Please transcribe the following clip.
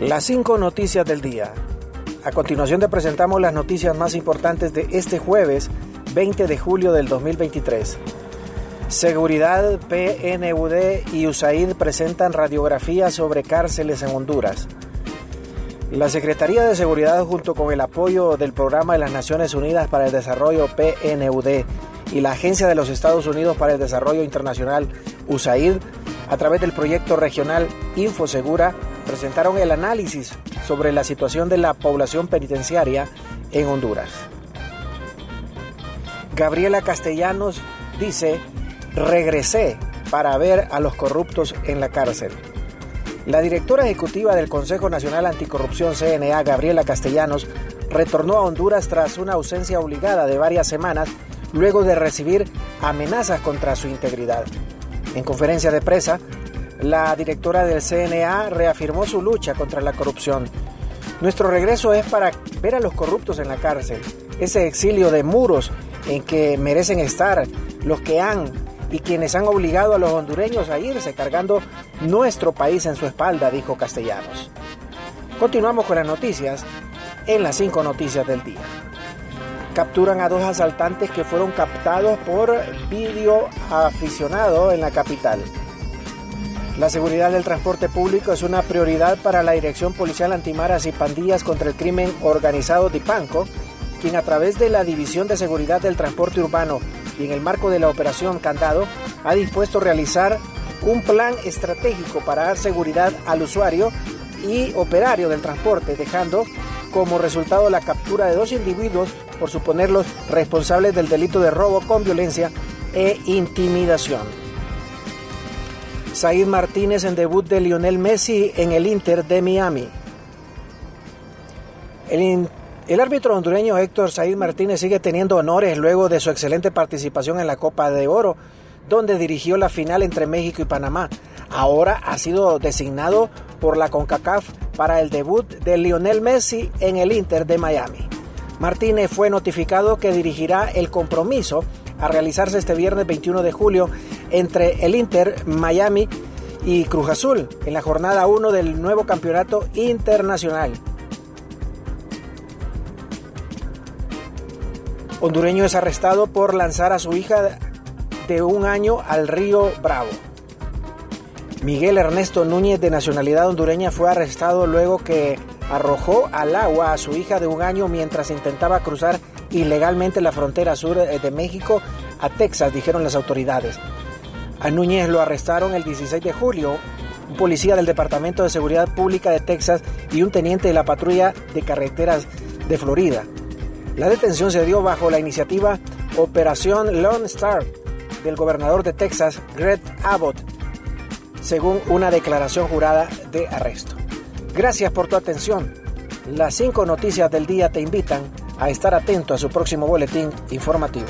Las cinco noticias del día. A continuación te presentamos las noticias más importantes de este jueves 20 de julio del 2023. Seguridad, PNUD y USAID presentan radiografías sobre cárceles en Honduras. La Secretaría de Seguridad junto con el apoyo del Programa de las Naciones Unidas para el Desarrollo PNUD y la Agencia de los Estados Unidos para el Desarrollo Internacional USAID a través del proyecto regional InfoSegura presentaron el análisis sobre la situación de la población penitenciaria en Honduras. Gabriela Castellanos dice, regresé para ver a los corruptos en la cárcel. La directora ejecutiva del Consejo Nacional Anticorrupción CNA, Gabriela Castellanos, retornó a Honduras tras una ausencia obligada de varias semanas luego de recibir amenazas contra su integridad. En conferencia de prensa, la directora del CNA reafirmó su lucha contra la corrupción. Nuestro regreso es para ver a los corruptos en la cárcel, ese exilio de muros en que merecen estar los que han y quienes han obligado a los hondureños a irse cargando nuestro país en su espalda, dijo Castellanos. Continuamos con las noticias en las cinco noticias del día. Capturan a dos asaltantes que fueron captados por vídeo aficionado en la capital. La seguridad del transporte público es una prioridad para la Dirección Policial Antimaras y Pandillas contra el Crimen Organizado de Panco, quien a través de la División de Seguridad del Transporte Urbano y en el marco de la Operación Candado, ha dispuesto realizar un plan estratégico para dar seguridad al usuario y operario del transporte, dejando como resultado la captura de dos individuos por suponerlos responsables del delito de robo con violencia e intimidación. Said Martínez en debut de Lionel Messi en el Inter de Miami. El, árbitro hondureño Héctor Said Martínez sigue teniendo honores luego de su excelente participación en la Copa de Oro, donde dirigió la final entre México y Panamá. Ahora ha sido designado por la CONCACAF para el debut de Lionel Messi en el Inter de Miami. Martínez fue notificado que dirigirá el compromiso a realizarse este viernes 21 de julio entre el Inter Miami y Cruz Azul en la jornada 1 del nuevo campeonato internacional. Hondureño es arrestado por lanzar a su hija de un año al río Bravo. Miguel Ernesto Núñez, de nacionalidad hondureña, fue arrestado luego que arrojó al agua a su hija de un año mientras intentaba cruzar ilegalmente la frontera sur de México a Texas, dijeron las autoridades. A Núñez lo arrestaron el 16 de julio, un policía del Departamento de Seguridad Pública de Texas y un teniente de la patrulla de carreteras de Florida. La detención se dio bajo la iniciativa Operación Lone Star del gobernador de Texas, Greg Abbott, según una declaración jurada de arresto. Gracias por tu atención. Las cinco noticias del día te invitan a estar atento a su próximo boletín informativo.